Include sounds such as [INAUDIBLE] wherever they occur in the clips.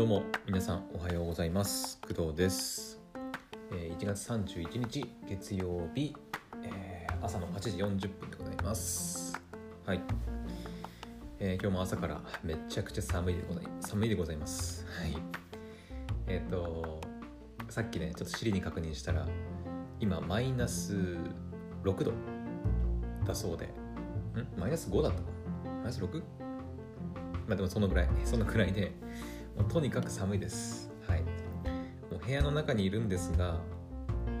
どうも皆さんおはようございます。工藤です、えー1月31日月曜日、えー朝の8時40分でございます。はい、えー今日も朝からめちゃくちゃ寒いでござい寒いでございます。はい。えっ、とさっきねちょっと尻に確認したら今マイナス6度だそうで。ん？マイナス5だったマイナス 6? まあでもそのぐらいそのくらいでもうとにかく寒いです。はい。もう部屋の中にいるんですが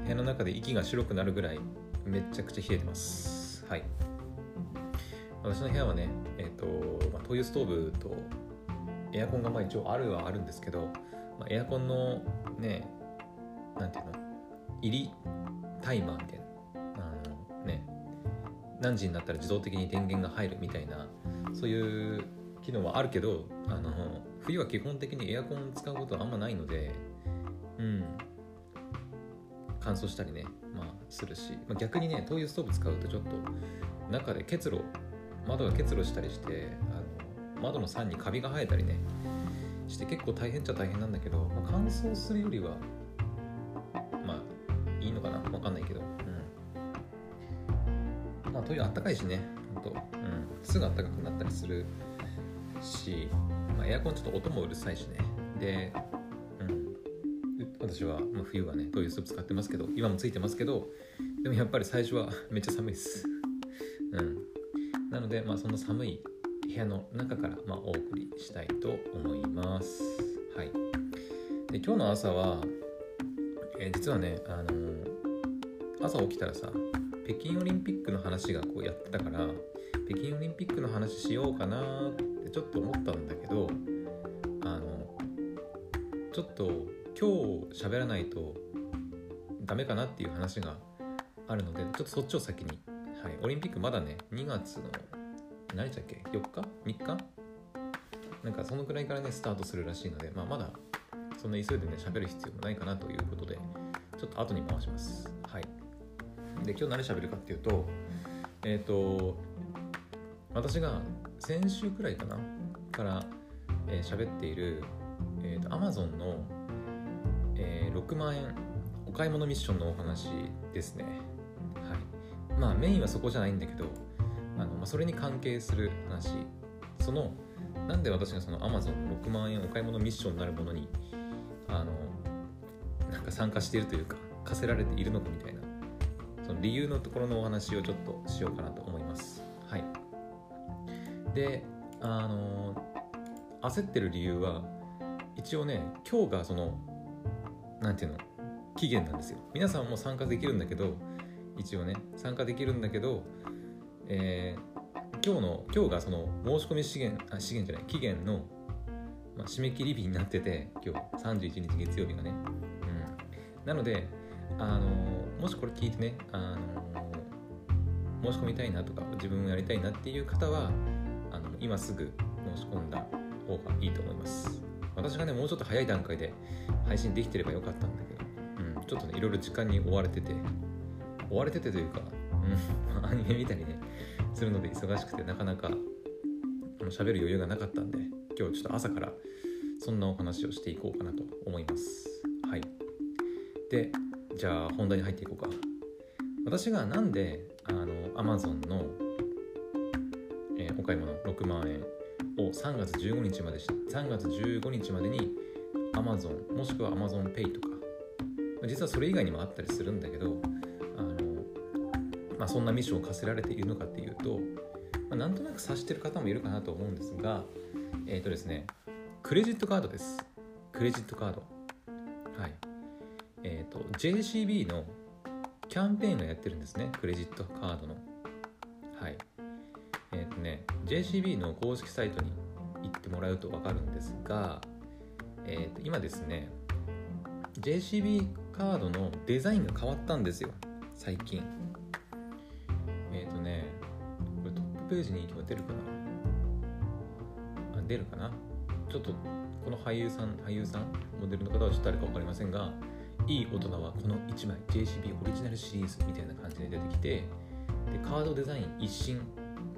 部屋の中で息が白くなるぐらいめちゃくちゃ冷えてます。はい。私の部屋はねえっ、と、まあ、灯油ストーブとエアコンがまあ一応あるはあるんですけど、まあ、エアコンのねなんていうの入りタイマーみたいなあのね何時になったら自動的に電源が入るみたいなそういう機能はあるけどあの冬は基本的にエアコン使うことはあんまないのでうん。乾燥したりねまあするし、まあ、逆にね灯油ストーブ使うとちょっと中で結露窓が結露したりしてあの窓の酸にカビが生えたりねして結構大変っちゃ大変なんだけど、まあ、乾燥するよりはまあいいのかな？わかんないけど。うん。まあ灯油あったかいしねほんと、うん、すぐあったかくなったりするし、まあ、エアコンちょっと音もうるさいしね。で、うん、私は、まあ、冬はね灯油スープ使ってますけど今もついてますけどでもやっぱり最初は [LAUGHS] めっちゃ寒いです。うん。なので、まあ、その寒い部屋の中から、まあ、お送りしたいと思います。はい。で今日の朝は、えー実はね、あのー朝起きたらさ北京オリンピックの話がこうやってたから北京オリンピックの話しようかなってちょっと思ったんだけどあのちょっと今日喋らないとダメかなっていう話があるのでちょっとそっちを先に、はい、オリンピックまだね2月の何日だっけ？4日 ?3 日？なんかそのくらいからねスタートするらしいので、まあ、まだそんな急いでね喋る必要もないかなということでちょっと後に回します。はい。で今日何喋るかっていうとえっ、と私が先週くらいかな？からえー喋っている、えー、と Amazon の、えー6万円お買い物ミッションのお話ですね。はい。まあメインはそこじゃないんだけどあの、まあ、それに関係する話。そのなんで私がその Amazon の6万円お買い物ミッションになるものにあのなんか参加しているというか課せられているのかみたいなその理由のところのお話をちょっとしようかなと思います。はい。であの焦ってる理由は一応ね今日がそのなんていうの期限なんですよ。皆さんも参加できるんだけど一応ね参加できるんだけど、えー今日の今日がその申し込み資源あ資源じゃない期限の、まあ、締め切り日になってて今日31日月曜日がね、うん、なのであのもしこれ聞いてねあの申し込みたいなとか自分もやりたいなっていう方は今すぐ申し込んだ方がいいと思います。私がねもうちょっと早い段階で配信できてればよかったんだけど、うん、ちょっとねいろいろ時間に追われてて追われててというか、うん、[LAUGHS] アニメ見たりねするので忙しくてなかなかあの喋る余裕がなかったんで今日ちょっと朝からそんなお話をしていこうかなと思います。はい。でじゃあ本題に入っていこうか。私がなんであの Amazon の、買い物6万円。を3月15日まで3月15日までに Amazon もしくは AmazonPay とか。実はそれ以外にもあったりするんだけどあの、まあ、そんなミッションを課せられているのかっていうと、まあ、なんとなく察してる方もいるかなと思うんですがえっ、とですねクレジットカードです。クレジットカード。はい。えっ、と JCB のキャンペーンがやってるんですね。クレジットカードの。はい、JCB の公式サイトに行ってもらうと分かるんですが、えーと今ですね JCB カードのデザインが変わったんですよ最近。えっ、とねこれトップページに行けば出るかな？あ出るかな？ちょっとこの俳優さん俳優さん？モデルの方はちょっと誰か分かりませんがいい大人はこの1枚 JCB オリジナルシリーズみたいな感じで出てきてでカードデザイン一新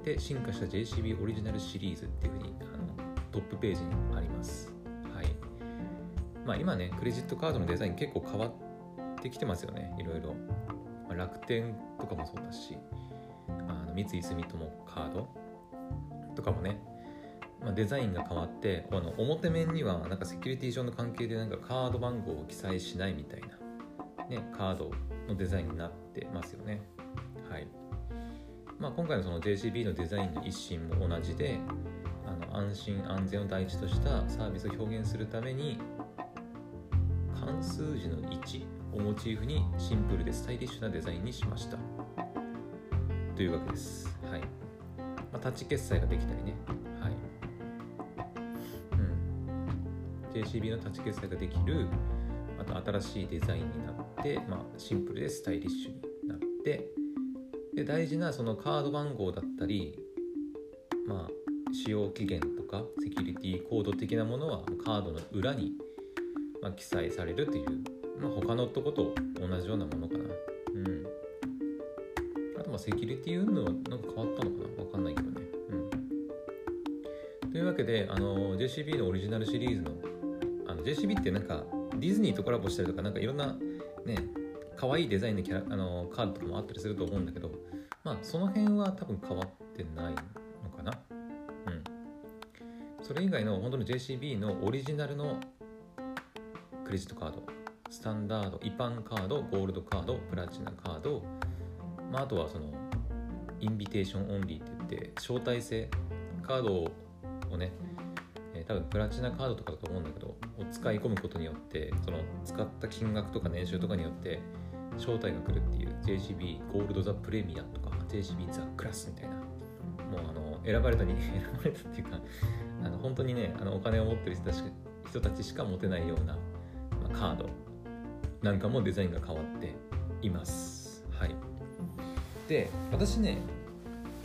で進化した JCB オリジナルシリーズっていうふうにあのトップページにあります。はい。まあ、今ねクレジットカードのデザイン結構変わってきてますよね。いろいろ、まあ、楽天とかもそうだしあの三井住友カードとかもね、まあ、デザインが変わってあの表面にはなんかセキュリティ上の関係でなんかカード番号を記載しないみたいな、ね、カードのデザインになってますよね。まあ、今回のその JCB のデザインの一心も同じであの安心安全を第一としたサービスを表現するために関数字の1をモチーフにシンプルでスタイリッシュなデザインにしました。というわけです。はい、まあ、タッチ決済ができたりね。はい。うん。JCB のタッチ決済ができるあと新しいデザインになって、まあ、シンプルでスタイリッシュになってで大事なそのカード番号だったりまあ使用期限とかセキュリティコード的なものはカードの裏に、まあ、記載されるという、まあ、他のとこと同じようなものかな。うん。あとまあセキュリティ運動はなんか変わったのかな？わかんないけどね。うん。というわけであの JCB のオリジナルシリーズのあの JCB ってなんかディズニーとコラボしたりとかなんかいろんなね可愛いデザインのキャラあのカードとかもあったりすると思うんだけどまあその辺は多分変わってないのかな。うん。それ以外の本当の JCB のオリジナルのクレジットカードスタンダード一般カードゴールドカードプラチナカード、まあ、あとはその invitation only って言って招待制カードをねえ、多分プラチナカードとかだと思うんだけどを使い込むことによってその使った金額とか年収とかによって招待が来るっていう JCB ゴールドザプレミアとか JCB ザクラスみたいな。もうあの選ばれたに [LAUGHS] 選ばれたっていうかあの本当にねあのお金を持ってる人たち人たちしか持てないような、まあ、カードなんかもデザインが変わっています。はい。で私ね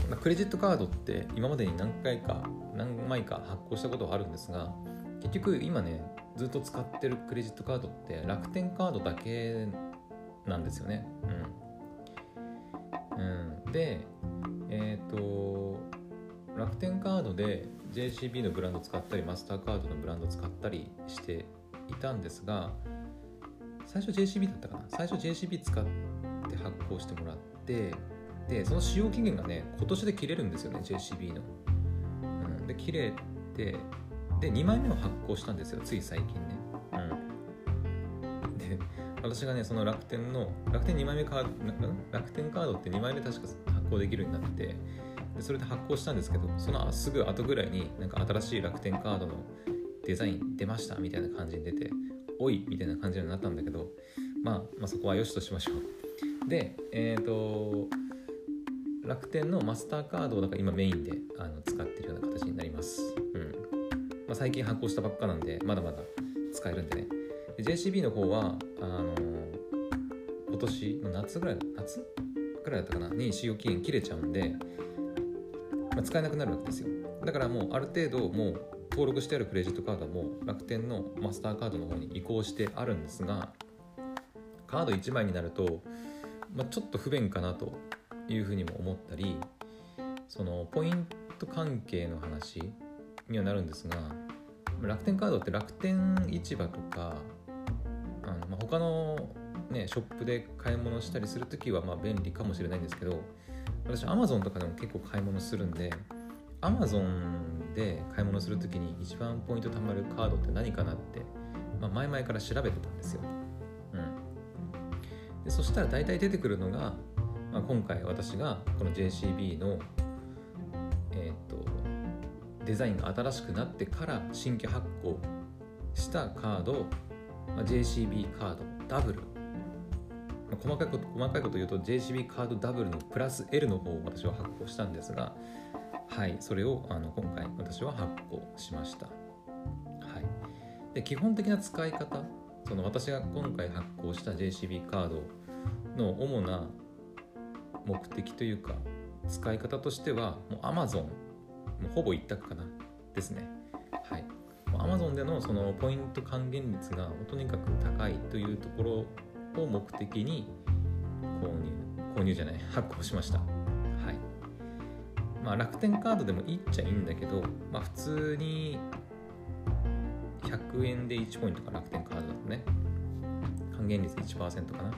まあ、クレジットカードって今までに何回か何枚か発行したことはあるんですが結局今ねずっと使ってるクレジットカードって楽天カードだけなんですよね。うん、うん、でえっ、ー、と楽天カードで JCB のブランド使ったりマスターカードのブランド使ったりしていたんですが最初 JCB だったかな？最初 JCB 使って発行してもらってでその使用期限がね今年で切れるんですよね JCB の、うん、で切れてで2枚目を発行したんですよつい最近ね。私がねその楽天の楽天2枚目カード楽天カードって2枚目確か発行できるようになってでそれで発行したんですけどそのすぐ後ぐらいになんか新しい楽天カードのデザイン出ましたみたいな感じに出ておいみたいな感じになったんだけど、まあ、まあそこはよしとしましょうでえっ、ー、と楽天のマスターカードをだから今メインであの使ってるような形になります。うんまあ、最近発行したばっかなんでまだまだ使えるんでね。JCB の方はあの今年の夏ぐらい夏ぐらいだったかなに使用期限切れちゃうんで、まあ、使えなくなるわけですよ。だからもうある程度もう登録してあるクレジットカードも楽天のマスターカードの方に移行してあるんですがカード1枚になると、まあ、ちょっと不便かなというふうにも思ったりそのポイント関係の話にはなるんですが楽天カードって楽天市場とか、他の、ね、ショップで買い物したりする時はま便利かもしれないんですけど私 Amazon とかでも結構買い物するんで Amazon で買い物する時に一番ポイント貯まるカードって何かなって、まあ、前々から調べてたんですよ。うん、でそしたら大体出てくるのがまあ、今回私がこの JCB の、えーと、デザインが新しくなってから新規発行したカード、まあ、JCB カードダブル、まあ、細かいこと細かいこと言うと JCB カードダブルのプラス L の方を私は発行したんですがはいそれをあの今回私は発行しました、はい、で基本的な使い方その私が今回発行した JCB カードの主な目的というか使い方としてはもう Amazon もうほぼ一択かな。ですね。はい。Amazon でのそのポイント還元率がとにかく高いというところを目的に購入購入じゃない [LAUGHS] 発行しました。はい。まあ楽天カードでもいっちゃいいんだけどまあ普通に100円で1ポイントか楽天カードだとね。還元率1%かな。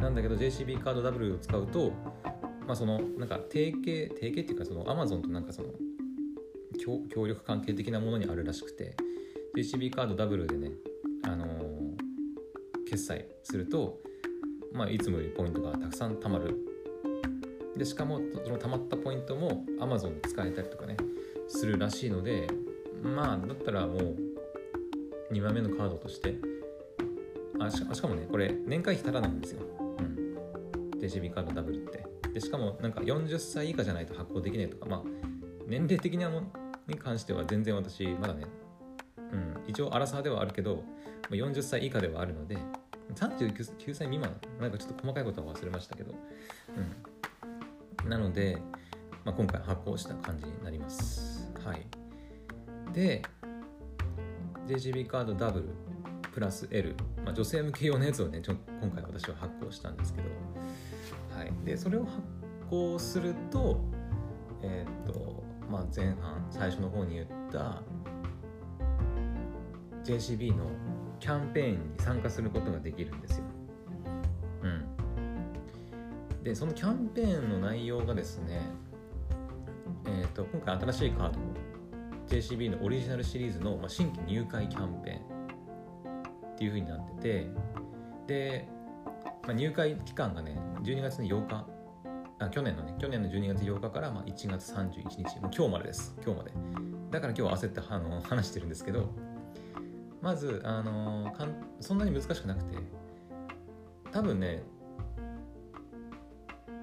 なんだけど JCB カード W を使うとまあそのなんか提携提携っていうかその Amazon となんかその協力関係的なものにあるらしくて JCB カード W でねあのー、決済するとまあいつもよりポイントがたくさん貯まる。でしかもその貯まったポイントも Amazon で使えたりとかねするらしいのでまあだったらもう2枚目のカードとしてあしかもねこれ年会費ただなんですよ、うん、JCB カードダブルって。でしかもなんか40歳以下じゃないと発行できないとかまあ年齢的なもに関しては全然私まだね、うん、一応アラサーではあるけど40歳以下ではあるので39歳未満なんかちょっと細かいことは忘れましたけど、うん、なので、まあ、今回発行した感じになります。はい。で JGB カードダブルプラス L、まあ、女性向け用のやつをねちょ今回私は発行したんですけど、はい、でそれを発行するとえっ、とまあ前半最初の方に言った JCB のキャンペーンに参加することができるんですよ。うん、でそのキャンペーンの内容がですね、えーと、今回新しいカード JCB のオリジナルシリーズの、まあ、新規入会キャンペーンっていう風になっててで、まあ、入会期間がね12月の8日あ去年のね去年の12月8日からまあ1月31日もう今日までです。今日まで。だから今日は焦ってあの [LAUGHS] 話してるんですけどまずあのかんそんなに難しくなくて多分ね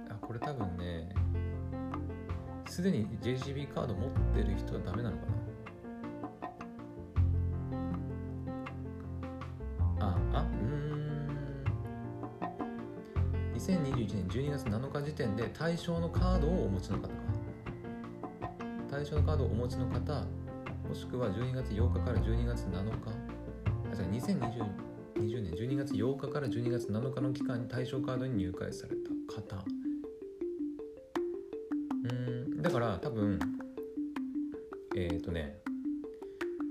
あこれ多分ねすでに JCB カード持ってる人はダメなのかな。12月7日時点で対象のカードをお持ちの方か。対象のカードをお持ちの方もしくは12月8日から12月7日。あじゃ2020 20年12月8日から12月7日の期間に対象カードに入会された方。うんだから多分えっ、ー、とね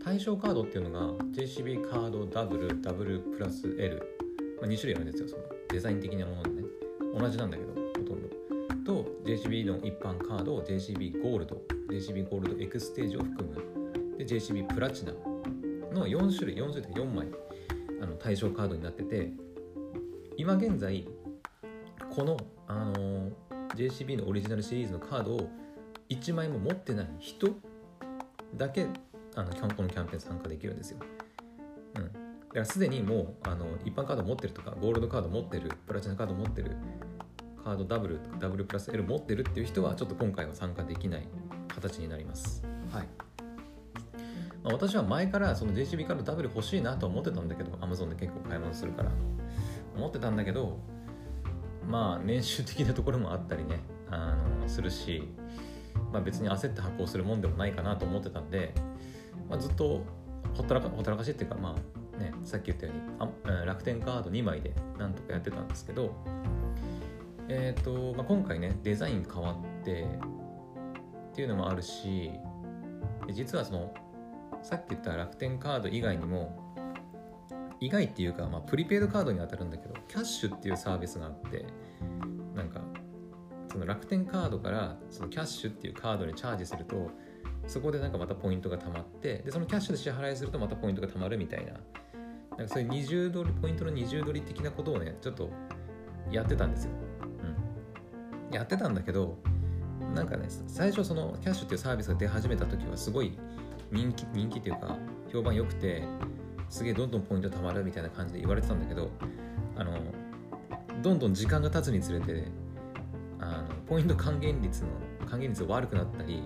対象カードっていうのが JCB カードダブルダブルプラス L、まあ、2種類あるんですよそのデザイン的なものでね。同じなんだけどほとんどと JCB の一般カードを JCB ゴールド JCB ゴールドエクステージを含むで JCB プラチナの4種類4種類4枚あの対象カードになってて今現在この、あのー、JCB のオリジナルシリーズのカードを1枚も持ってない人だけあのこのキャンペーン参加できるんですよ。うん、だからすでにもうあの一般カード持ってるとかゴールドカード持ってるプラチナカード持ってるカードダブルダブルプラス L 持ってるっていう人はちょっと今回は参加できない形になります。はい。まあ、私は前からその JCB カードダブル欲しいなと思ってたんだけど Amazon で結構買い物するから思ってたんだけどまあ年収的なところもあったりねあのするし、まあ、別に焦って発行するもんでもないかなと思ってたんで、まあ、ずっとほったらかほったらかしっていうかまあねさっき言ったようにあ楽天カード2枚でなんとかやってたんですけどえ、ー、と、まあ、今回ねデザイン変わってっていうのもあるし実はそのさっき言った楽天カード以外にも以外っていうか、まあ、プリペイドカードに当たるんだけどキャッシュっていうサービスがあってなんかその楽天カードからそのキャッシュっていうカードにチャージするとそこでなんかまたポイントがたまってでそのキャッシュで支払いするとまたポイントがたまるみたいななんかそういう二重取りポイントの二重取り的なことをねちょっとやってたんですよ。うん。やってたんだけどなんかね最初そのキャッシュっていうサービスが出始めた時はすごい人気人気っていうか評判良くてすげえどんどんポイント貯まるみたいな感じで言われてたんだけどあのどんどん時間が経つにつれてあのポイント還元率の還元率が悪くなったり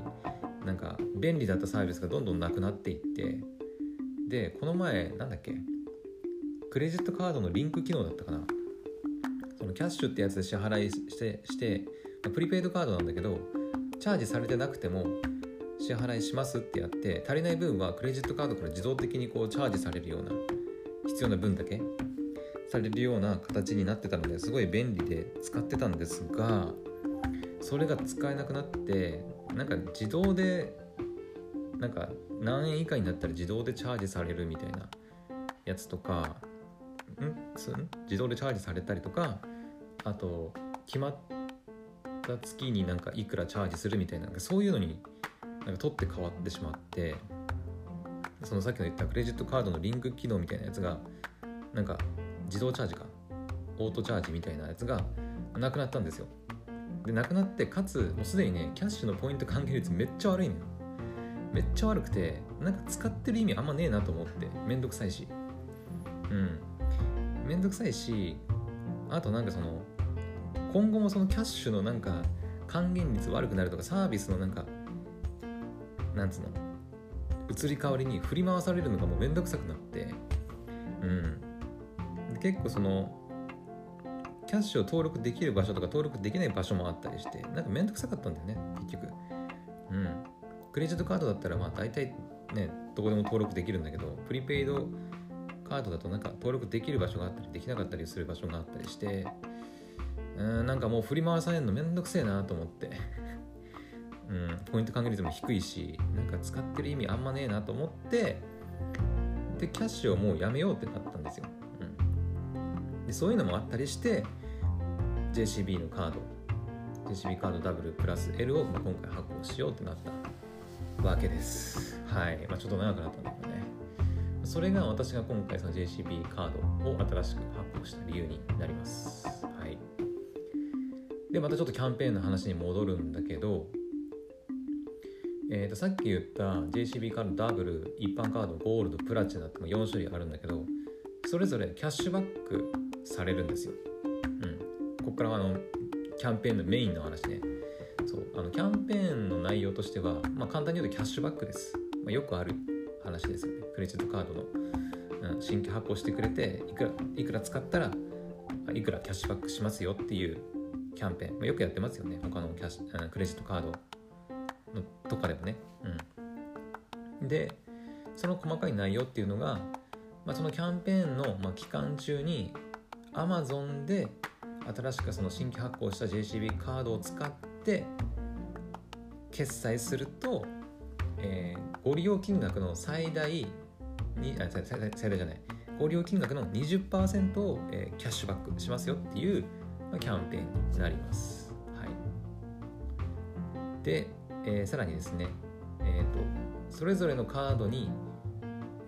なんか便利だったサービスがどんどんなくなっていってでこの前なんだっけクレジットカードのリンク機能だったかな。そのキャッシュってやつで支払いしてしてプリペイドカードなんだけどチャージされてなくても支払いしますってやって足りない分はクレジットカードから自動的にこうチャージされるような必要な分だけされるような形になってたのですごい便利で使ってたんですがそれが使えなくなってなんか自動でなんか何円以下になったら自動でチャージされるみたいなやつとか自動でチャージされたりとかあと決まった月になんかいくらチャージするみたいなそういうのになんか取って変わってしまってそのさっきの言ったクレジットカードのリンク機能みたいなやつがなんか自動チャージか？オートチャージみたいなやつがなくなったんですよ。でなくなってかつもうすでにねキャッシュのポイント還元率めっちゃ悪いのよ。めっちゃ悪くてなんか使ってる意味あんまねえなと思ってめんどくさいし。うん。めんどくさいしあとなんかその今後もそのキャッシュのなんか還元率悪くなるとかサービスのなんかなんつうの移り変わりに振り回されるのがもうめんどくさくなってうん。結構そのキャッシュを登録できる場所とか登録できない場所もあったりしてなんかめんどくさかったんだよね結局。うん。クレジットカードだったらまあ大体ねどこでも登録できるんだけどプリペイドカードだとなんか登録できる場所があったりできなかったりする場所があったりしてうんなんかもう振り回されるのめんどくせえなと思って。[LAUGHS] うん、ポイント還元率も低いしなんか使ってる意味あんまねえなと思ってでキャッシュをもうやめようってなったんですよ、うん、でそういうのもあったりして JCB のカード JCB カードダブルプラス L を今回発行しようってなったわけです。はい、まあ、ちょっと長くなったんだけどそれが私が今回その JCB カードを新しく発行した理由になります。はい。でまたちょっとキャンペーンの話に戻るんだけどえー、とさっき言った JCB カードダブル一般カードゴールドプラチナって4種類あるんだけどそれぞれキャッシュバックされるんですよ。うん、ここからあのキャンペーンのメインの話ね。そう。あのキャンペーンの内容としては、まあ、簡単に言うとキャッシュバックです、まあ、よくある話ですよね。クレジットカードの、うん、新規発行してくれていくらいくら使ったらいくらキャッシュバックしますよっていうキャンペーン、まあ、よくやってますよね。他のキャッシュクレジットカードのとかでもね。うん、でその細かい内容っていうのが、まあ、そのキャンペーンの、まあ、期間中に Amazon で新しくその新規発行した JCB カードを使って決済すると、えー、ご利用金額の最大にあ最大最大じゃないご利用金額の20%を、えー、キャッシュバックしますよっていう、まあ、キャンペーンになります。はい、で、えー、さらにですね、えーと、それぞれのカードに、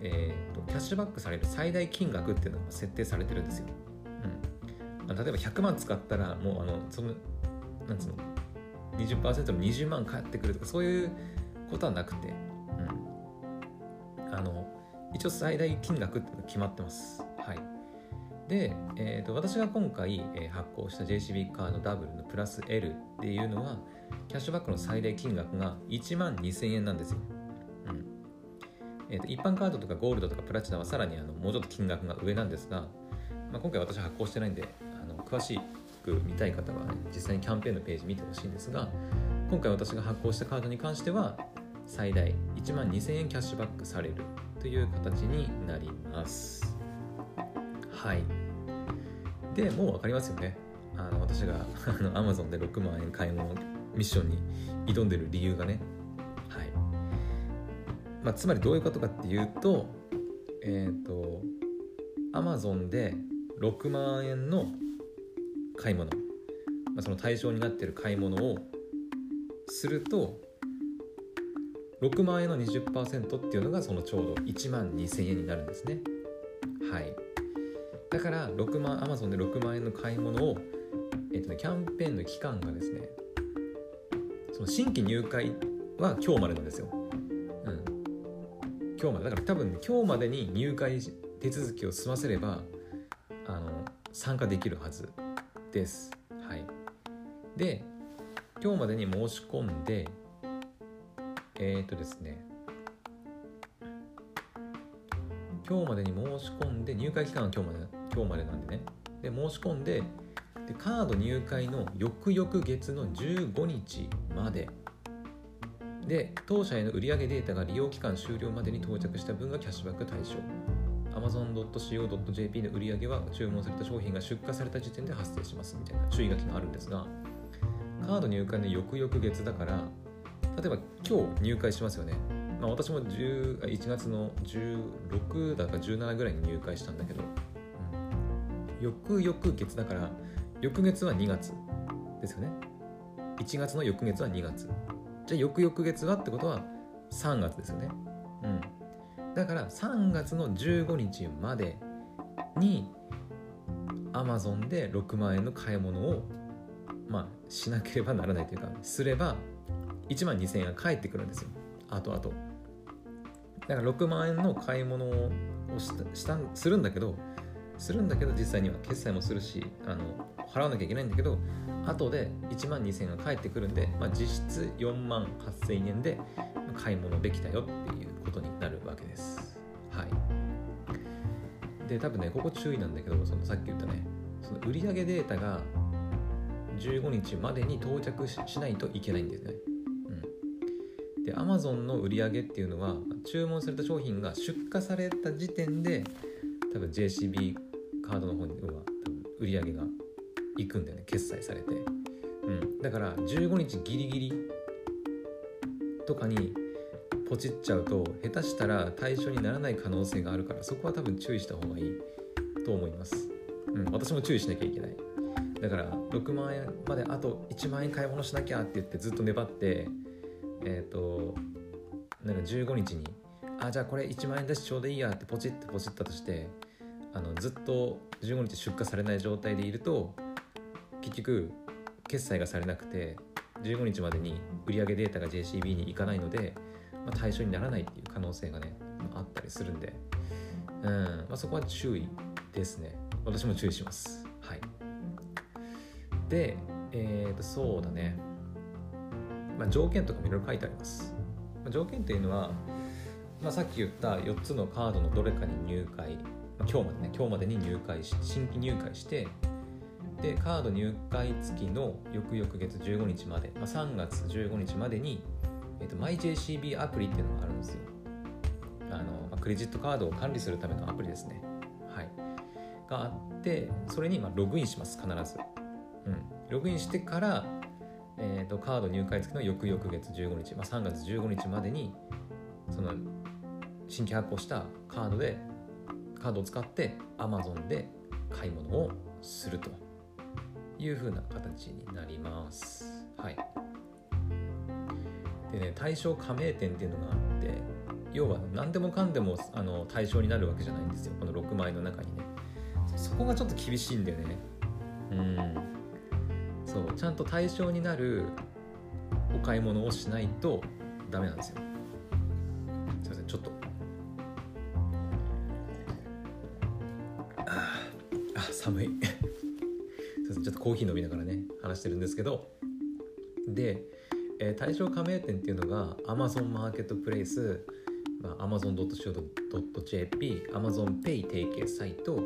えーと、キャッシュバックされる最大金額っていうのが設定されてるんですよ。うん、例えば100万使ったらもうあのそのなんつうの20%の20万返ってくるとかそういうことはなくて、一応最大金額って決まってます。はいで、えーと、私が今回、え、発行した JCB カードダブルのプラス L っていうのはキャッシュバックの最大金額が1万2000円なんですよ。うんえーと、一般カードとかゴールドとかプラチナはさらにあのもうちょっと金額が上なんですが、まあ、今回私は発行してないんであの詳しく見たい方は、ね、実際にキャンペーンのページ見てほしいんですが今回私が発行したカードに関しては最大1万2000円キャッシュバックされるという形になります。はい。で、もう分かりますよね。あの私があの Amazon で6万円買い物ミッションに挑んでる理由がね。はい。まあ、つまりどういうことかっていうと、えっ、ー、と、Amazon で6万円の買い物、まあ、その対象になってる買い物をすると、6万円の20%っていうのがそのちょうど1万2000円になるんですね。はい。だから6万、Amazon で6万円の買い物を、えっ、とね、キャンペーンの期間がですね、その新規入会は今日までなんですよ。うん。今日まで。だから多分ね、今日までに入会手続きを済ませれば、あの、参加できるはずです。はい。で、今日までに申し込んで、えっ、ー、とですね、今日までに申し込んで、入会期間は今日まで、今日までなんでね。で、申し込んで、でカード入会の翌々月の15日までで当社への売上データが利用期間終了までに到着した分がキャッシュバック対象 amazon.co.jp の売上は注文された商品が出荷された時点で発生しますみたいな注意書きがあるんですがカード入会の翌々月だから例えば今日入会しますよね、まあ、私も11月の16だか17ぐらいに入会したんだけど、うん、翌々月だから翌月は2月ですよね。1月の翌月は2月。じゃあ翌々月はってことは3月ですよね。うん。だから3月の15日までに Amazon で6万円の買い物をまあしなければならないというかすれば1万2000円が返ってくるんですよ。後々。だから6万円の買い物をしたしたするんだけどするんだけど実際には決済もするしあの払わなきゃいけないんだけど後で1万2000円が返ってくるんで、まあ、実質4万8000円で買い物できたよっていうことになるわけです。はい。で多分ねここ注意なんだけどそのさっき言ったねその売上データが15日までに到着しないといけないんですね。で Amazon の売り上げっていうのは注文された商品が出荷された時点で多分 JCB カードの方には多分売り上げがいくんだよね決済されて、うん、だから15日ギリギリとかにポチっちゃうと下手したら対象にならない可能性があるからそこは多分注意した方がいいと思います、うん、私も注意しなきゃいけない。だから6万円まであと1万円買い物しなきゃって言ってずっと粘ってえっ、ー、となんか15日にあじゃあこれ1万円だしちょうどいいやってポチってポチったとしてあのずっと15日出荷されない状態でいると結局決済がされなくて15日までに売上データが JCB に行かないので、まあ、対象にならないっていう可能性がね、あ、ったりするんで、うんまあ、そこは注意ですね。私も注意します。はい。でえっ、ー、とそうだね。まあ、条件とかもいろいろ書いてあります。まあ、条件っていうのは、まあ、さっき言った4つのカードのどれかに入会、まあ、今日までね今日までに入会し新規入会してでカード入会付きの翌々月15日まで、まあ、3月15日までに、えーと、MyJCB アプリっていうのがあるんですよ。あの、まあ、クレジットカードを管理するためのアプリですね。はい。があってそれにまあログインします必ず、うん、ログインしてからえーと、カード入会付きの翌々月15日、まあ、3月15日までにその新規発行したカードでカードを使って Amazon で買い物をするという風な形になります。はい。でね、対象加盟店っていうのがあって、要は何でもかんでもあの対象になるわけじゃないんですよ、この6枚の中にね。そこがちょっと厳しいんだよね。うん。そう。ちゃんと対象になるお買い物をしないとダメなんですよ。すいません。ちょっと。ああ寒い。[LAUGHS] すいません。ちょっとコーヒー飲みながらね話してるんですけど。で、えー、対象加盟店っていうのが Amazon マーケットプレイス、まあ、Amazon.co.jp AmazonPay 提携サイト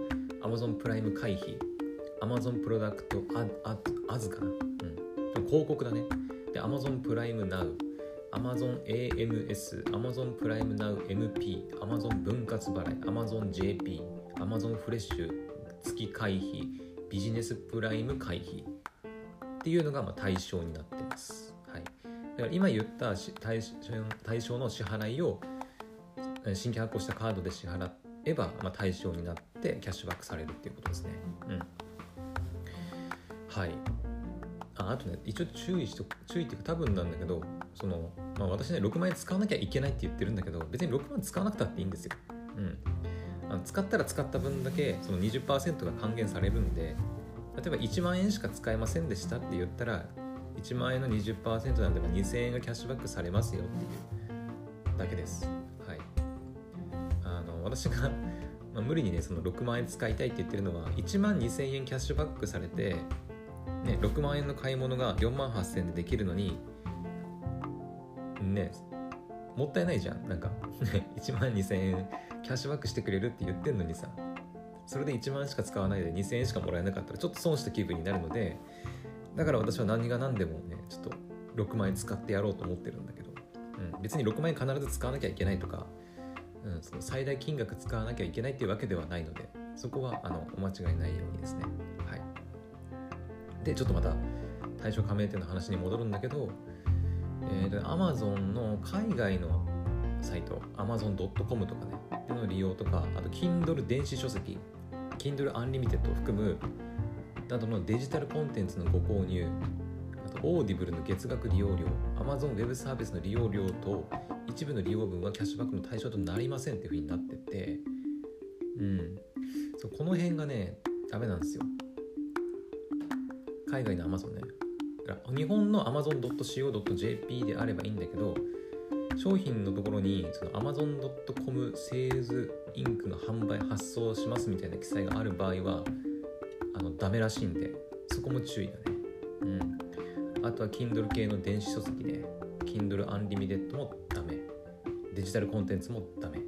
Amazon プライム回避 Amazon プロダクトアアズか。な、うん、広告だね。で Amazon プライムナウ Amazon AMS Amazon プライムナウ MP Amazon 分割払い。Amazon JP Amazon フレッシュ月会費。ビジネスプライム会費。っていうのがまあ対象になってます、はい、だから今言った対象対象の支払いを新規発行したカードで支払えば、まあ、対象になってキャッシュバックされるっていうことですね。うん。はい。ああとね一応注意しと注意っていうか多分なんだけどその、まあ、私ね6万円使わなきゃいけないって言ってるんだけど別に6万使わなくたっていいんですよ、うん、あの使ったら使った分だけその20%が還元されるんで例えば1万円しか使えませんでしたって言ったら1万円の20%なんで2000円がキャッシュバックされますよっていうだけです。はい。あの私がまあ、無理にねその6万円使いたいって言ってるのは1万2000円キャッシュバックされてね、6万円の買い物が4万8000円でできるのにねもったいないじゃん。なんか [LAUGHS] 1万2000円キャッシュバックしてくれるって言ってんのにさ。それで1万しか使わないで2000円しかもらえなかったらちょっと損した気分になるのでだから私は何が何でもねちょっと6万円使ってやろうと思ってるんだけど、うん、別に6万円必ず使わなきゃいけないとか、うん、その最大金額使わなきゃいけないっていうわけではないのでそこはあのお間違いないようにですね。ちょっとまた対象加盟店の話に戻るんだけど、えー、Amazon の海外のサイト Amazon.com とかねでの利用とかあと Kindle 電子書籍 Kindle Unlimited を含むなどのデジタルコンテンツのご購入あと Audible の月額利用料 Amazon Web サービスの利用料と一部の利用分はキャッシュバックの対象となりませんっていうふうになっててうん。そうこの辺がねダメなんですよ。海外の Amazon ね。日本の amazon.co.jp であればいいんだけど商品のところにその amazon.com セールズインクの販売発送しますみたいな記載がある場合はあのダメらしいんでそこも注意だね。うん。あとは Kindle 系の電子書籍ね。Kindle Unlimited もダメ。デジタルコンテンツもダメ。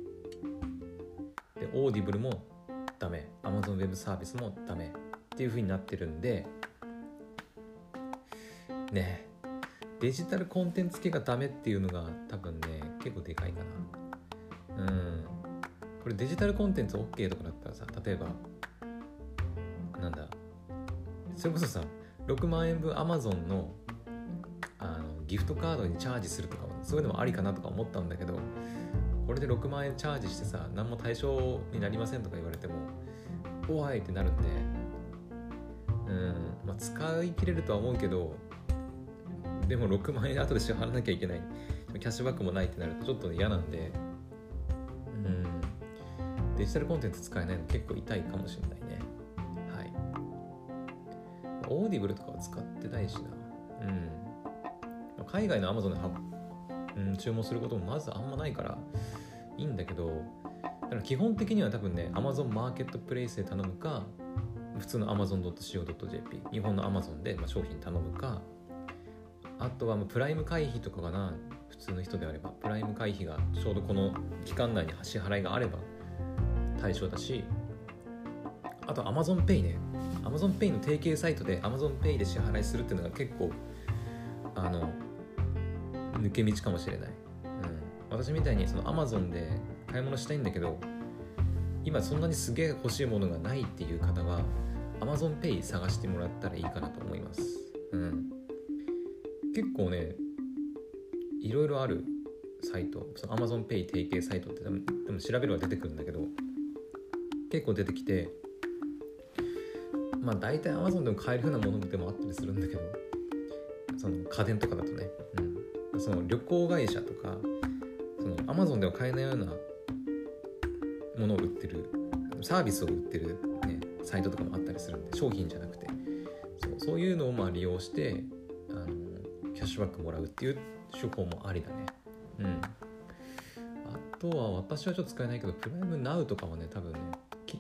で Audible もダメ。Amazon Web サービスもダメ。っていう風になってるんでね。デジタルコンテンツ系がダメっていうのが多分ね結構でかいかな。うん。これデジタルコンテンツ OK とかだったらさ例えばなんだ。それこそさ6万円分 Amazon のあのギフトカードにチャージするとかそういうのもありかなとか思ったんだけどこれで6万円チャージしてさ何も対象になりませんとか言われても怖いってなるんで。うん。まあ使い切れるとは思うけどでも6万円後で支払わなきゃいけない。キャッシュバックもないってなるとちょっと嫌なんで。うん。デジタルコンテンツ使えないの結構痛いかもしれないね。はい。オーディブルとかは使ってないしな。うん。海外の Amazon で、うん、注文することもまずあんまないからいいんだけどだから基本的には多分ね Amazon マーケットプレイスで頼むか普通の Amazon.co.jp 日本の Amazon で、商品頼むかあとはもうプライム会費とかかな普通の人であればプライム会費がちょうどこの期間内に支払いがあれば対象だしあと AmazonPay ね。AmazonPay の提携サイトで AmazonPay で支払いするっていうのが結構あの抜け道かもしれない、うん、私みたいにその Amazon で買い物したいんだけど今そんなにすげえ欲しいものがないっていう方は AmazonPay 探してもらったらいいかなと思います。うん。結構ねいろいろあるサイト。その AmazonPay 提携サイトってでもでも調べれば出てくるんだけど結構出てきてまあ大体 Amazon でも買えるようなものでもあったりするんだけどその家電とかだとね、うん、その旅行会社とかその Amazon では買えないようなものを売ってるサービスを売ってる、ね、サイトとかもあったりするんで商品じゃなくて。そうそういうのをまあ利用してシュバックもらうっていう手法もありだね。うん。あとは私はちょっと使えないけどプライムナウとかはね多分ね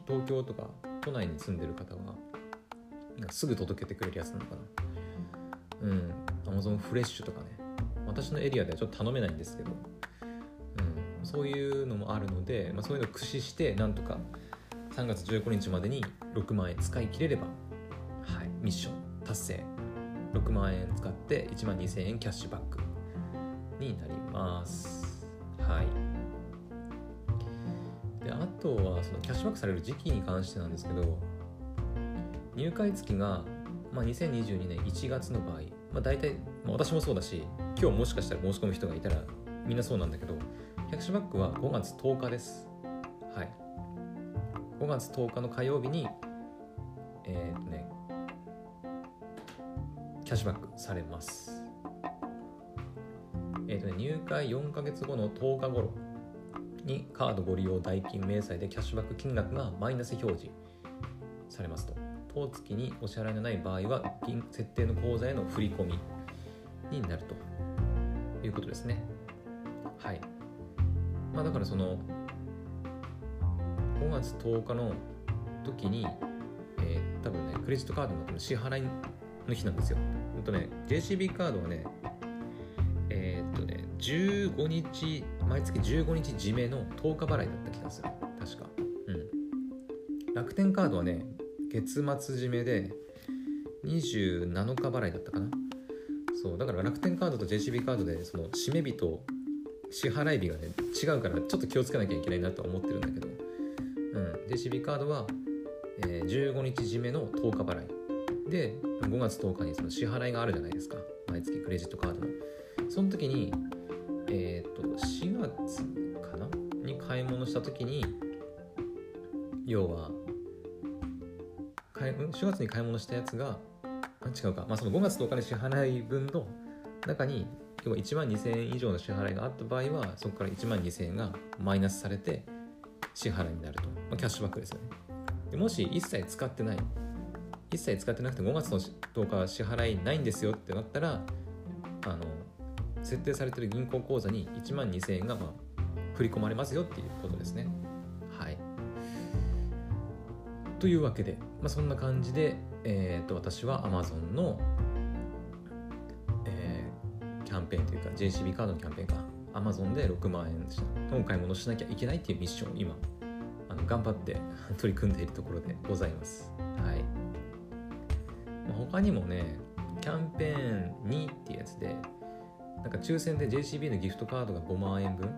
東京とか都内に住んでる方はすぐ届けてくれるやつなのかな。うん。Amazon フレッシュとかね。私のエリアではちょっと頼めないんですけど、うん、そういうのもあるので、まあ、そういうのを駆使してなんとか3月15日までに6万円使い切れればはいミッション達成。6万円使って1万2000円キャッシュバックになります。はい。であとはそのキャッシュバックされる時期に関してなんですけど入会月が、まあ、2022年1月の場合、まあ、大体、まあ、私もそうだし今日もしかしたら申し込む人がいたらみんなそうなんだけどキャッシュバックは5月10日です。はい。5月10日の火曜日にえっ、とねキャッシュバックされます。え、ー、とね、入会4ヶ月後の10日頃にカードご利用代金明細でキャッシュバック金額がマイナス表示されますと。当月にお支払いのない場合は設定の口座への振り込みになるということですね。はい。まあだからその5月10日の時に、えー、多分ね、クレジットカードの支払いの日なんですよ。んとね、JCB カードはね、えー、っとね、15日、毎月15日締めの10日払いだった気がする。確か。うん。楽天カードはね、月末締めで27日払いだったかな。そう、だから楽天カードと JCB カードで、その締め日と支払い日がね、違うから、ちょっと気をつけなきゃいけないなと思ってるんだけど、うん、JCB カードは、えー、15日締めの10日払い。で5月10日にその支払いがあるじゃないですか。毎月クレジットカードの。その時にえっ、ー、と4月かな？に買い物した時に要は買い4月に買い物したやつがあ違うか、まあ、その5月10日の支払い分の中に要は1万2000円以上の支払いがあった場合はそこから1万2000円がマイナスされて支払いになると、まあ、キャッシュバックですよね。でもし一切使ってない一切使ってなくて5月の10日支払いないんですよってなったらあの設定されてる銀行口座に1万2000円がまあ振り込まれますよっていうことですね。はい。というわけで、まあ、そんな感じで、えー、と私は Amazon の、えーキャンペーンというか JCB カードのキャンペーンか。Amazon で6万円の買い物しなきゃいけないっていうミッションを今あの頑張って取り組んでいるところでございます。はい。まあ他にもねキャンペーン2っていうやつでなんか抽選で JCB のギフトカードが5万円分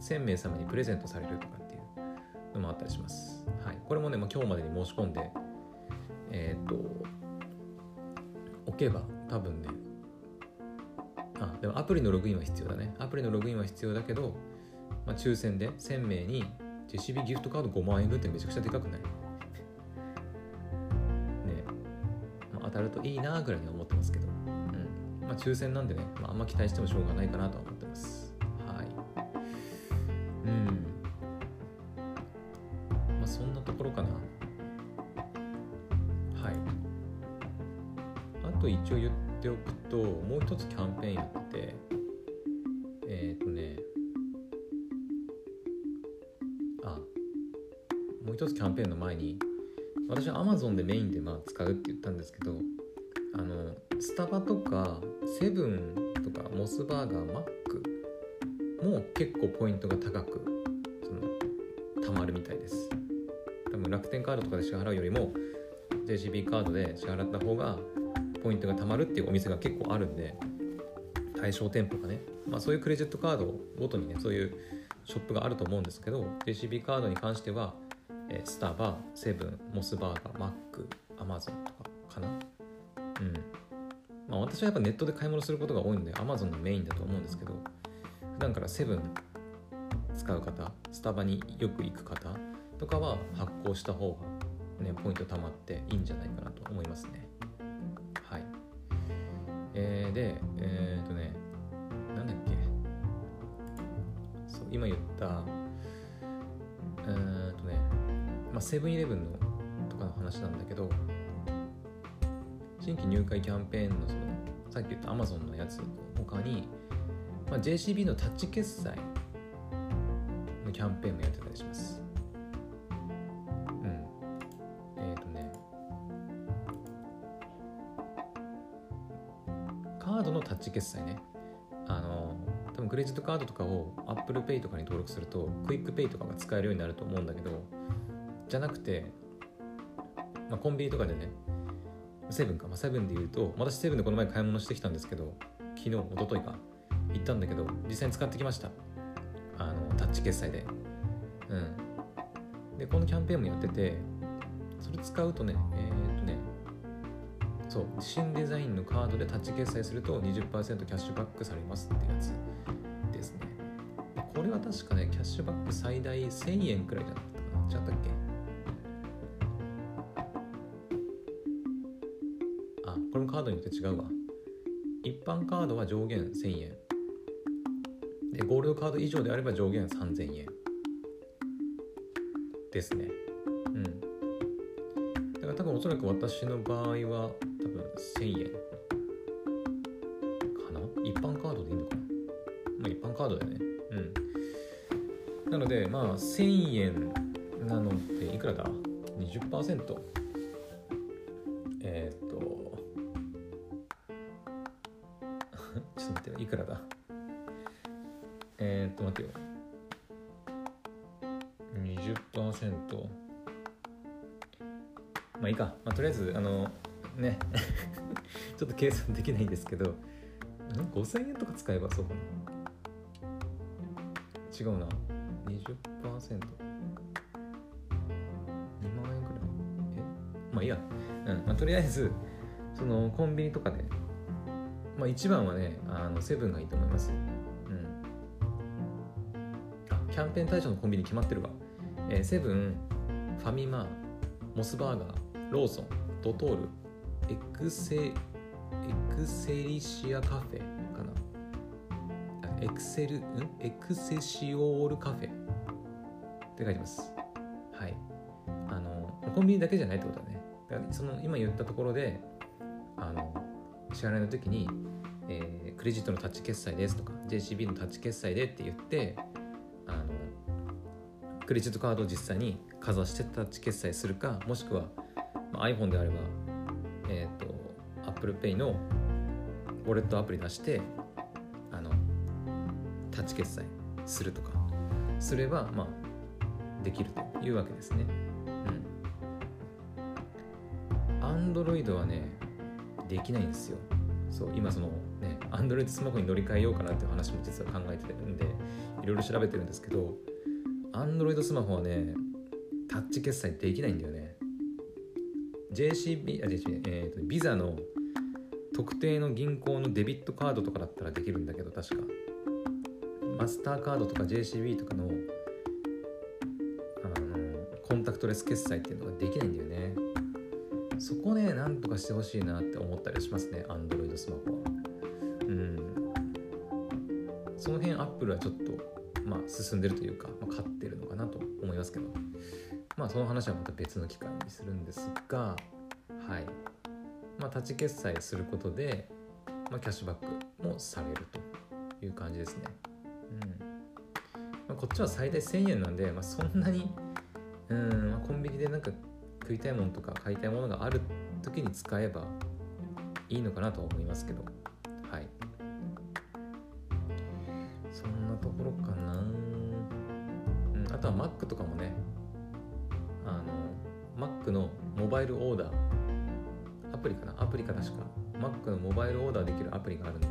1000名様にプレゼントされるとかっていうのもあったりします。はい、これもね、まあ、今日までに申し込んで、えっ、と、置けば多分ね、あ、でもアプリのログインは必要だね。アプリのログインは必要だけど、まあ、抽選で1000名に JCB ギフトカード5万円分ってめちゃくちゃでかくない？当たるといいなぐらいには思ってますけど、うん。まあ、抽選なんでね、まあ、あんま期待してもしょうがないかなとはかセブンとかモスバーガー、マックも結構ポイントが高くその貯まるみたいです。多分楽天カードとかで支払うよりも JCB カードで支払った方がポイントが貯まるっていうお店が結構あるんで対象店舗がね、まあ、そういうクレジットカードごとにねそういうショップがあると思うんですけど JCB カードに関しては、えスタバ、セブン、モスバーガー、マック、アマゾンとかかな。うん。まあ私はやっぱネットで買い物することが多いので Amazon がメインだと思うんですけど普段からセブン使う方スタバによく行く方とかは発行した方がねポイント貯まっていいんじゃないかなと思いますね。はい。えー、でえっ、とねなんだっけ。そう今言ったえー、とねまあセブンイレブンのとかの話なんだけど新規入会キャンペーンのそのさっき言った Amazon のやつの他に、まあ、JCB のタッチ決済のキャンペーンもやってたりします。うん。えっ、とね、カードのタッチ決済ね。あの、多分クレジットカードとかを Apple Pay とかに登録すると、 QUICPay とかが使えるようになると思うんだけど、じゃなくて、まあ、コンビニとかでね、セブンか、まあ、セブンで言うと、私セブンでこの前買い物してきたんですけど、昨日、一昨日か、行ったんだけど、実際に使ってきました。あの、タッチ決済で。うん。で、このキャンペーンもやってて、それ使うとね、えーっとね、そう、新デザインのカードでタッチ決済すると20%キャッシュバックされますってやつですね。これは確かね、キャッシュバック最大1000円くらいじゃなかったかな。違ったっけ？これもカードによって違うわ。一般カードは上限1000円。で、ゴールドカード以上であれば上限3000円。ですね。うん。だから多分おそらく私の場合は多分1000円。かな？一般カードでいいのかな？まあ一般カードだよね。うん。なので、まあ1000円なのでいくらだ ?20%。計算できないんですけど、ん5000円とか使えばそうかな？違うな。20%。2万円くらいえ？まあいいや。うん。まあとりあえず、そのコンビニとかで、まあ一番はね、あのセブンがいいと思います。うん。あ、キャンペーン対象のコンビニ決まってるわ、え、セブンファミマモスバーガーローソンドトールエクセエクセリシアカフェかな？エクセルん？エクセシオールカフェって書いてます。はい。あのコンビニだけじゃないってことだね。だからその今言ったところであの支払いの時に、えー、クレジットのタッチ決済ですとか JCB のタッチ決済でって言ってあのクレジットカードを実際にかざしてタッチ決済するかもしくは、まあ、iPhone であれば、えっ、ー、と ApplePay のウォレットアプリ出してあのタッチ決済するとかすればまあできるというわけですね。うん。Android はねできないんですよ。そう今そのね Android スマホに乗り換えようかなっていう話も実は考えてるんでいろいろ調べてるんですけど Android スマホはねタッチ決済できないんだよね JCB あ JCB えーとビザの特定の銀行のデビットカードとかだったらできるんだけど確か。マスターカードとか JCB とかのあのコンタクトレス決済っていうのができないんだよね。そこねなんとかしてほしいなって思ったりしますね Android スマホは。うん。その辺 Apple はちょっとまあ進んでるというか、まあ、勝ってるのかなと思いますけど。まあその話はまた別の機会にするんですがはい。まあタッチ決済することで、まあ、キャッシュバックもされるという感じですね。うん。まあ、こっちは最大1000円なんで、まあ、そんなにうん、まあ、コンビニでなんか食いたいものとか買いたいものがある時に使えばいいのかなと思いますけど。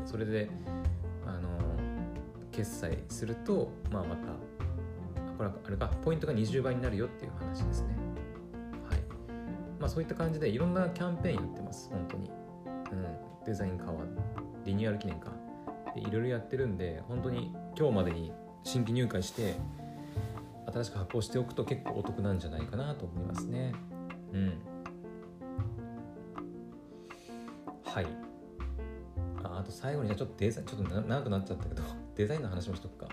それであの決済すると、まあ、またこれあれかポイントが20倍になるよっていう話ですね。はい。まあ、そういった感じでいろんなキャンペーンやってます本当に、うん、デザイン変わリニューアル記念か。いろいろやってるんで本当に今日までに新規入会して新しく発行しておくと結構お得なんじゃないかなと思いますね。うん。はい。ああと最後にじゃちょっとデザインちょっと長くなっちゃったけど [LAUGHS] デザインの話もしとくか。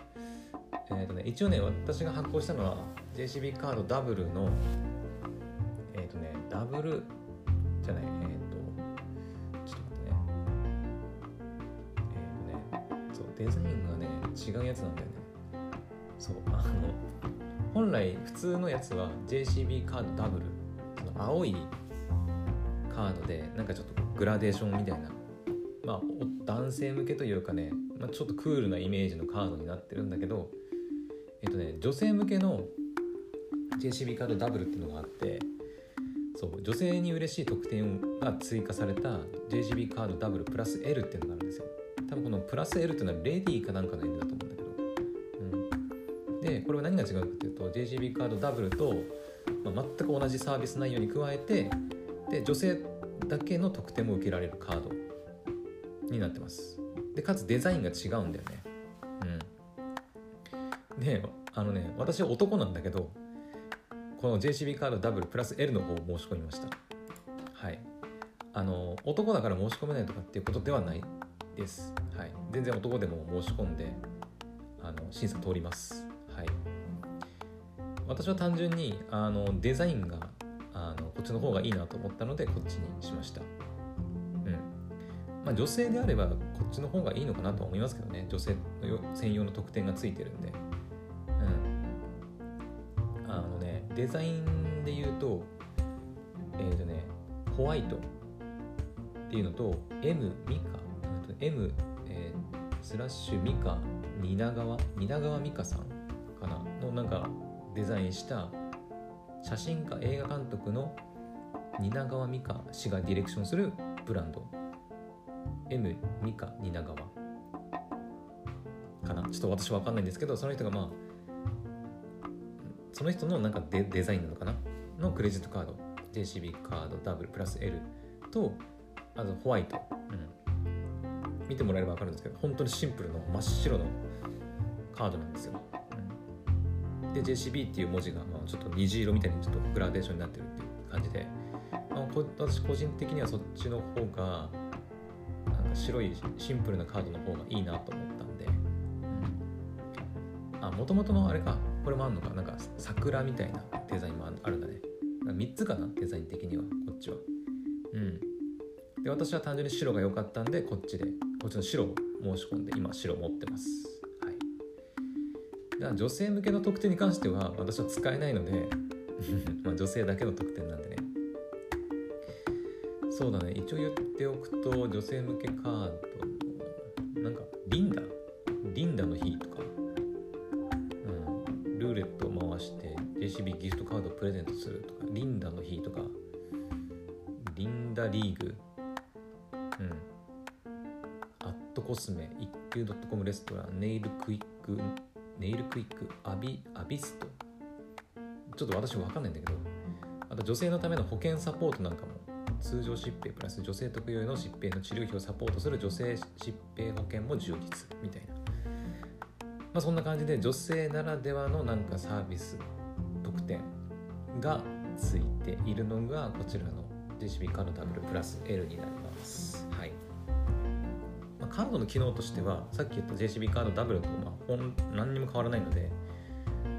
えっ、ー、とね一応ね私が発行したのは JCB カードダブルのえっとねダブルじゃないえっ、ー、とちょっと待ってね。えっ、とねそうデザインがね違うやつなんだよね。そうあの本来普通のやつは JCB カードダブル。その青いカードでなんかちょっとグラデーションみたいなまあ男性向けというかね、まあ、ちょっとクールなイメージのカードになってるんだけどえっとね女性向けの JCB カードダブルっていうのがあってそう女性に嬉しい特典が追加された JGB カードダブルプラス L っていうのがあるんですよ。多分このプラス L っていうのはレディーかなんかの L だと思うんだけど、うん、でこれは何が違うかっていうと JGB カードダブルと、まあ、全く同じサービス内容に加えてで女性だけの特典も受けられるカード。になってます。でかつデザインが違うんだよね。うん。であのね私は男なんだけどこの JCB カードダブルプラス L の方を申し込みました。はい。あの男だから申し込めないとかっていうことではないです。はい。全然男でも申し込んであの審査通ります。はい。私は単純にあのデザインがあのこっちの方がいいなと思ったのでこっちにしました。まあ女性であればこっちの方がいいのかなと思いますけどね。女性の専用の特典がついてるんで。あのねデザインで言うとえっ、ー、とねホワイトっていうのと M ミカ。M、えー、スラッシュミカ。蜷川蜷川美香さんかな。のなんかデザインした写真家映画監督の蜷川美香氏がディレクションするブランド。M ミカ蜷川かな。ちょっと私分かんないんですけどその人がまあその人のなんかデデザインなのかな？のクレジットカード。JCB カードダブルプラス L とあとホワイト、うん、見てもらえれば分かるんですけど本当にシンプルの真っ白のカードなんですよ、うん、で JCB っていう文字がまあちょっと虹色みたいにちょっとグラデーションになってるっていう感じで、まあ、私個人的にはそっちの方が白いシンプルなカードの方がいいなと思ったんで、あもともとのあれか。これもあんのか。なんか桜みたいなデザインもあるんだね。3つかな？デザイン的には。こっちは。うん。で私は単純に白が良かったんでこっちで。こっちの白を申し込んで今白持ってます。はい。だから女性向けの特典に関しては私は使えないので [LAUGHS] まあ女性だけの特典なんでね。そうだね。一応言っておくと女性向けカードなんかリンダ？リンダの日とか、うん、ルーレットを回して JCB ギフトカードをプレゼントするとか。リンダの日とか。リンダリーグ。うん。アットコスメ。一級 .com レストラン。ネイルクイック。ネイルクイック。アビアビスト。ちょっと私わかんないんだけど。あと女性のための保険サポートなんかも通常疾病プラス女性特有の疾病の治療費をサポートする女性疾病保険も充実みたいな、まあ、そんな感じで女性ならではのなんかサービス特典がついているのがこちらの JCB カードダブルプラス L になります。はい。まあ、カードの機能としてはさっき言った JCB カードダブルとまあ何にも変わらないので、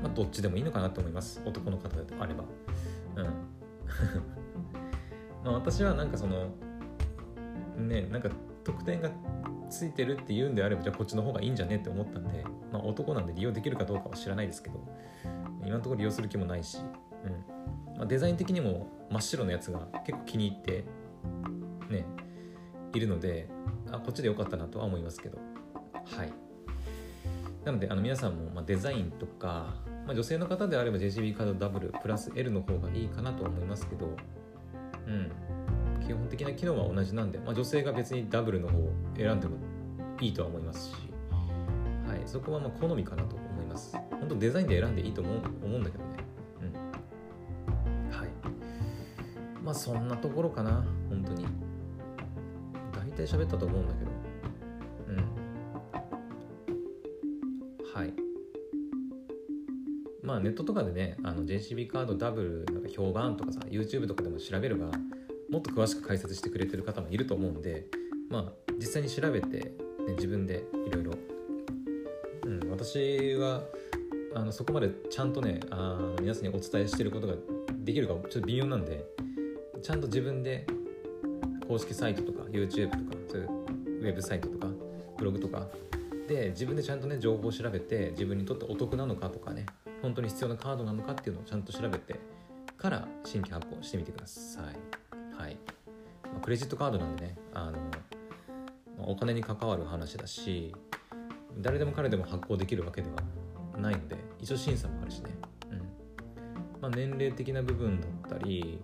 まあ、どっちでもいいのかなと思います。男の方であれば。うん。まあ私はなんかそのねなんか得点がついてるって言うんであればじゃあこっちの方がいいんじゃねって思ったんで、まあ、男なんで利用できるかどうかは知らないですけど今のところ利用する気もないし、うん。まあ、デザイン的にも真っ白のやつが結構気に入ってねいるのであこっちでよかったなとは思いますけど。はい。なのであの皆さんもまデザインとか、まあ、女性の方であれば JCB カードダブルプラス L の方がいいかなと思いますけどうん。基本的な機能は同じなんで、まあ、女性が別にダブルの方を選んでもいいとは思いますし、はい、そこはま好みかなと思います。本当デザインで選んでいいと思う思うんだけどね。うん。はい。まあそんなところかな。本当に。大体喋ったと思うんだけど。うん。はい。まあネットとかでねあの JCB カードダブルなんか評判とかさ YouTube とかでも調べればもっと詳しく解説してくれてる方もいると思うんでまあ実際に調べて、ね、自分でいろいろ。私はあのそこまでちゃんとねあ皆さんにお伝えしてることができるかちょっと微妙なんでちゃんと自分で公式サイトとか YouTube とかそういうウェブサイトとかブログとかで自分でちゃんとね情報を調べて自分にとってお得なのかとかね本当に必要なカードなのかっていうのをちゃんと調べてから新規発行してみてください。はい。まあ、クレジットカードなんでね、あの、まあ、お金に関わる話だし、誰でも彼でも発行できるわけではないので、一応審査もあるしね。うん。まあ、年齢的な部分だったり、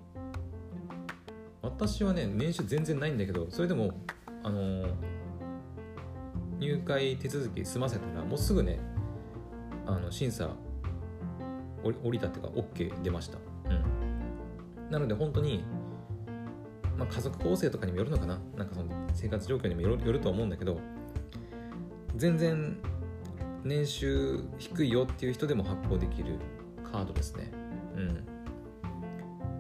私はね、年収全然ないんだけど、それでも、あの入会手続き済ませたら、もうすぐね、あの審査降りたっていうか OK 出ました、うん、なので本当に、まあ、家族構成とかにもよるのかな。なんかその生活状況にもよると思うんだけど全然年収低いよっていう人でも発行できるカードですね。うん。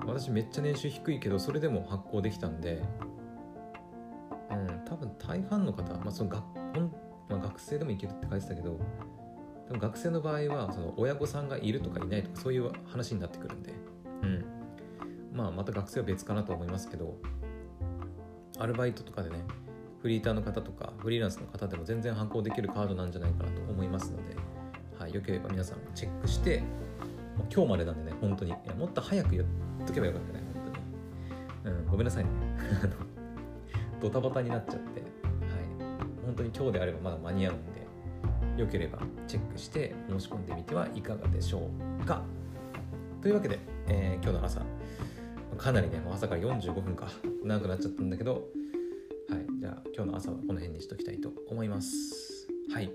私めっちゃ年収低いけどそれでも発行できたんでうん多分大半の方、まあ、その学まあ、学生でもいけるって書いてたけどでも学生の場合はその親御さんがいるとかいないとかそういう話になってくるんで、うん、まあまた学生は別かなと思いますけどアルバイトとかでねフリーターの方とかフリーランスの方でも全然発行できるカードなんじゃないかなと思いますので、はい、よければ皆さんチェックして今日までなんでね本当に。いやもっと早く言っとけばよかったね本当に、うん、ごめんなさいね。[LAUGHS] ドタバタになっちゃって。はい。本当に今日であればまだ間に合うんで。良ければチェックして申し込んでみてはいかがでしょうか。というわけで、えー、今日の朝かなりね朝から45分か。長くなっちゃったんだけどはい。じゃあ今日の朝はこの辺にしときたいと思います。はい。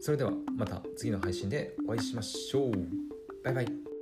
それではまた次の配信でお会いしましょう。バイバイ。